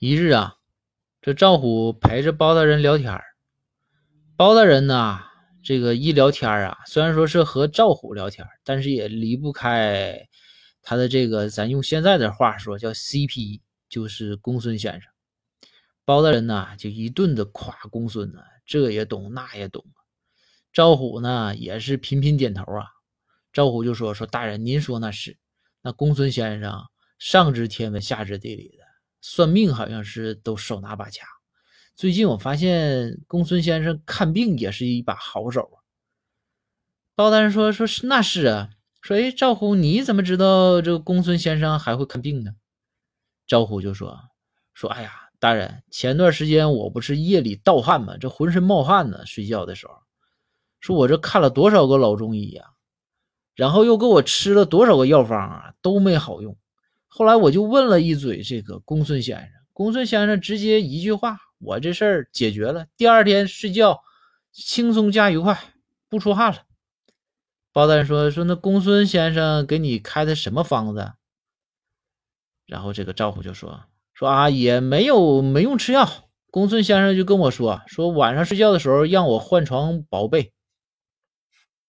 一日啊，这赵虎陪着包大人聊天包大人呢，这个一聊天啊，虽然说是和赵虎聊天但是也离不开他的这个，咱用现在的话说叫 CP，就是公孙先生。包大人呢，就一顿的夸公孙呢，这也懂那也懂。赵虎呢，也是频频点头啊。赵虎就说：“说大人，您说那是，那公孙先生上知天文，下知地理的。”算命好像是都手拿把掐。最近我发现公孙先生看病也是一把好手啊。包大人说：“说是那是啊。”说：“哎，赵虎，你怎么知道这个公孙先生还会看病呢？”赵虎就说：“说哎呀，大人，前段时间我不是夜里盗汗吗？这浑身冒汗呢。睡觉的时候，说我这看了多少个老中医呀，然后又给我吃了多少个药方啊，都没好用。”后来我就问了一嘴这个公孙先生，公孙先生直接一句话，我这事儿解决了。第二天睡觉轻松加愉快，不出汗了。包大人说说那公孙先生给你开的什么方子？然后这个赵虎就说说啊也没有没用吃药。公孙先生就跟我说说晚上睡觉的时候让我换床薄被，